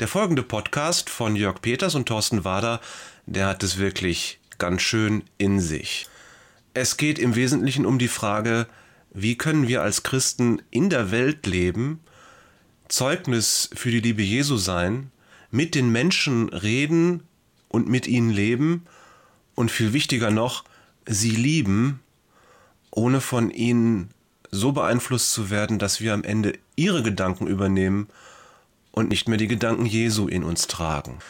Der folgende Podcast von Jörg Peters und Thorsten Wader, der hat es wirklich ganz schön in sich. Es geht im Wesentlichen um die Frage, wie können wir als Christen in der Welt leben, Zeugnis für die Liebe Jesu sein, mit den Menschen reden und mit ihnen leben und viel wichtiger noch, sie lieben, ohne von ihnen so beeinflusst zu werden, dass wir am Ende ihre Gedanken übernehmen und nicht mehr die Gedanken Jesu in uns tragen.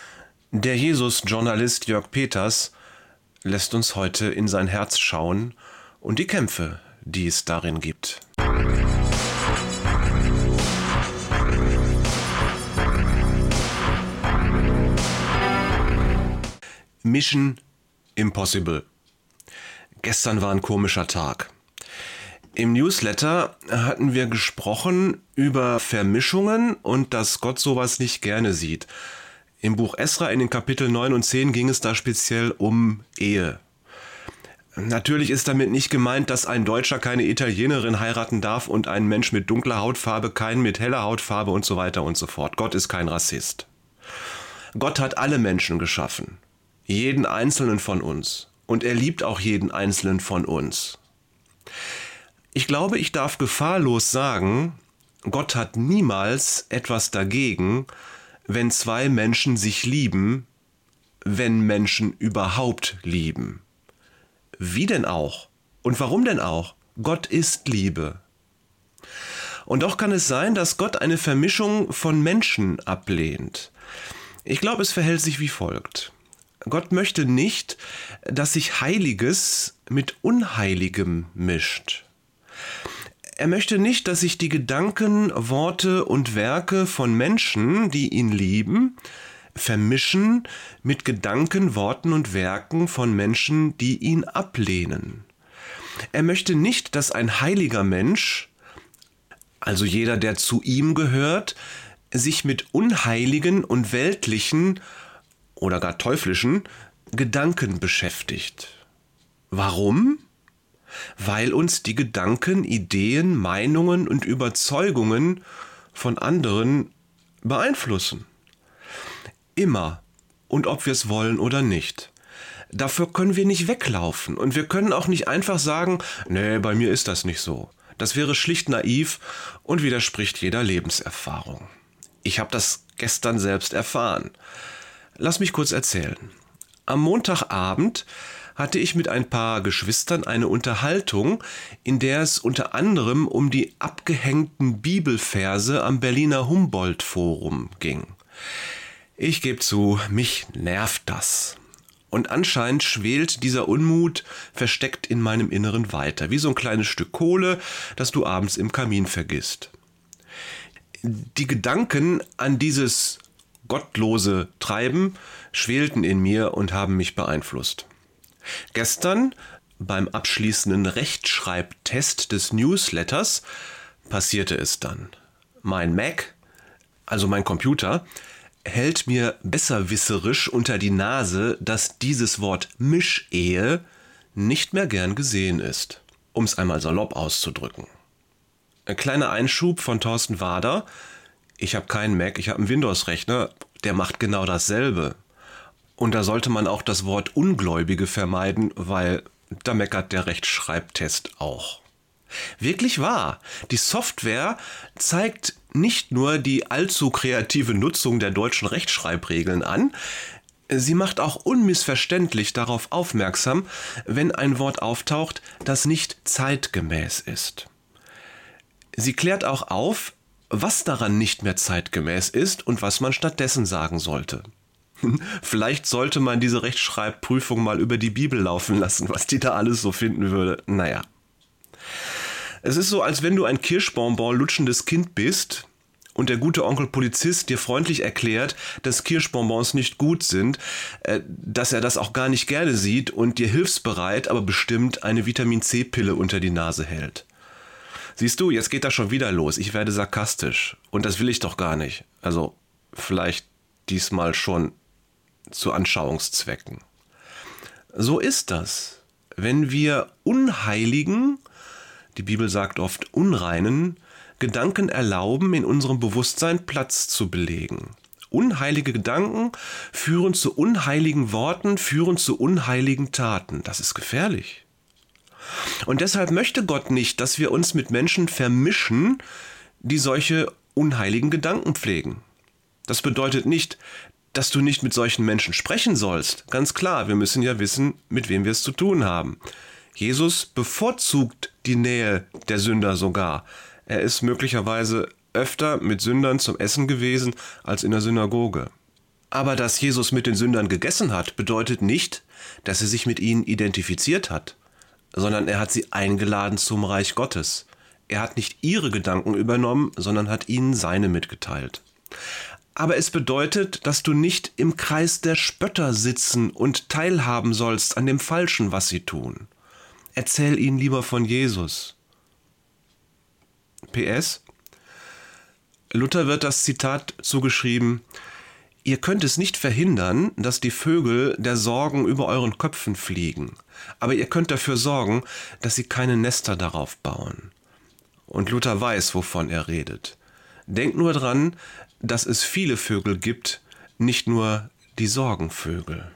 Der Jesus-Journalist Jörg Peters lässt uns heute in sein Herz schauen und die Kämpfe, die es darin gibt. Mission Impossible. Gestern war ein komischer Tag. Im Newsletter hatten wir gesprochen über Vermischungen und dass Gott sowas nicht gerne sieht. Im Buch Esra in den Kapitel 9 und 10 ging es da speziell um Ehe. Natürlich ist damit nicht gemeint, dass ein Deutscher keine Italienerin heiraten darf und ein Mensch mit dunkler Hautfarbe keinen mit heller Hautfarbe und so weiter und so fort. Gott ist kein Rassist. Gott hat alle Menschen geschaffen, jeden einzelnen von uns, und er liebt auch jeden einzelnen von uns. Ich glaube, ich darf gefahrlos sagen, Gott hat niemals etwas dagegen, wenn zwei Menschen sich lieben, wenn Menschen überhaupt lieben. Wie denn auch? Und warum denn auch? Gott ist Liebe. Und doch kann es sein, dass Gott eine Vermischung von Menschen ablehnt. Ich glaube, es verhält sich wie folgt. Gott möchte nicht, dass sich Heiliges mit Unheiligem mischt. Er möchte nicht, dass sich die Gedanken, Worte und Werke von Menschen, die ihn lieben, vermischen mit Gedanken, Worten und Werken von Menschen, die ihn ablehnen. Er möchte nicht, dass ein heiliger Mensch, also jeder, der zu ihm gehört, sich mit unheiligen und weltlichen oder gar teuflischen Gedanken beschäftigt. Warum? Weil uns die Gedanken, Ideen, Meinungen und Überzeugungen von anderen beeinflussen. Immer und ob wir es wollen oder nicht. Dafür können wir nicht weglaufen und wir können auch nicht einfach sagen, nee, bei mir ist das nicht so. Das wäre schlicht naiv und widerspricht jeder Lebenserfahrung. Ich habe das gestern selbst erfahren. Lass mich kurz erzählen. Am Montagabend hatte ich mit ein paar Geschwistern eine Unterhaltung, in der es unter anderem um die abgehängten Bibelverse am Berliner Humboldt Forum ging. Ich gebe zu, mich nervt das. Und anscheinend schwelt dieser Unmut versteckt in meinem Inneren weiter, wie so ein kleines Stück Kohle, das du abends im Kamin vergisst. Die Gedanken an dieses gottlose Treiben schwelten in mir und haben mich beeinflusst. Gestern beim abschließenden Rechtschreibtest des Newsletters passierte es dann. Mein Mac, also mein Computer, hält mir besserwisserisch unter die Nase, dass dieses Wort Mischehe nicht mehr gern gesehen ist, um es einmal salopp auszudrücken. Ein kleiner Einschub von Thorsten Wader. Ich habe keinen Mac, ich habe einen Windows-Rechner, der macht genau dasselbe. Und da sollte man auch das Wort Ungläubige vermeiden, weil da meckert der Rechtschreibtest auch. Wirklich wahr. Die Software zeigt nicht nur die allzu kreative Nutzung der deutschen Rechtschreibregeln an, sie macht auch unmissverständlich darauf aufmerksam, wenn ein Wort auftaucht, das nicht zeitgemäß ist. Sie klärt auch auf, was daran nicht mehr zeitgemäß ist und was man stattdessen sagen sollte. Vielleicht sollte man diese Rechtschreibprüfung mal über die Bibel laufen lassen, was die da alles so finden würde. Naja. Es ist so, als wenn du ein Kirschbonbon lutschendes Kind bist und der gute Onkel Polizist dir freundlich erklärt, dass Kirschbonbons nicht gut sind, äh, dass er das auch gar nicht gerne sieht und dir hilfsbereit, aber bestimmt eine Vitamin C-Pille unter die Nase hält. Siehst du, jetzt geht das schon wieder los. Ich werde sarkastisch. Und das will ich doch gar nicht. Also, vielleicht diesmal schon zu Anschauungszwecken. So ist das. Wenn wir unheiligen, die Bibel sagt oft unreinen, Gedanken erlauben, in unserem Bewusstsein Platz zu belegen. Unheilige Gedanken führen zu unheiligen Worten, führen zu unheiligen Taten. Das ist gefährlich. Und deshalb möchte Gott nicht, dass wir uns mit Menschen vermischen, die solche unheiligen Gedanken pflegen. Das bedeutet nicht, dass du nicht mit solchen Menschen sprechen sollst. Ganz klar, wir müssen ja wissen, mit wem wir es zu tun haben. Jesus bevorzugt die Nähe der Sünder sogar. Er ist möglicherweise öfter mit Sündern zum Essen gewesen als in der Synagoge. Aber dass Jesus mit den Sündern gegessen hat, bedeutet nicht, dass er sich mit ihnen identifiziert hat, sondern er hat sie eingeladen zum Reich Gottes. Er hat nicht ihre Gedanken übernommen, sondern hat ihnen seine mitgeteilt. Aber es bedeutet, dass du nicht im Kreis der Spötter sitzen und teilhaben sollst an dem Falschen, was sie tun. Erzähl ihnen lieber von Jesus. PS. Luther wird das Zitat zugeschrieben, Ihr könnt es nicht verhindern, dass die Vögel der Sorgen über euren Köpfen fliegen, aber ihr könnt dafür sorgen, dass sie keine Nester darauf bauen. Und Luther weiß, wovon er redet. Denkt nur dran, dass es viele Vögel gibt, nicht nur die Sorgenvögel.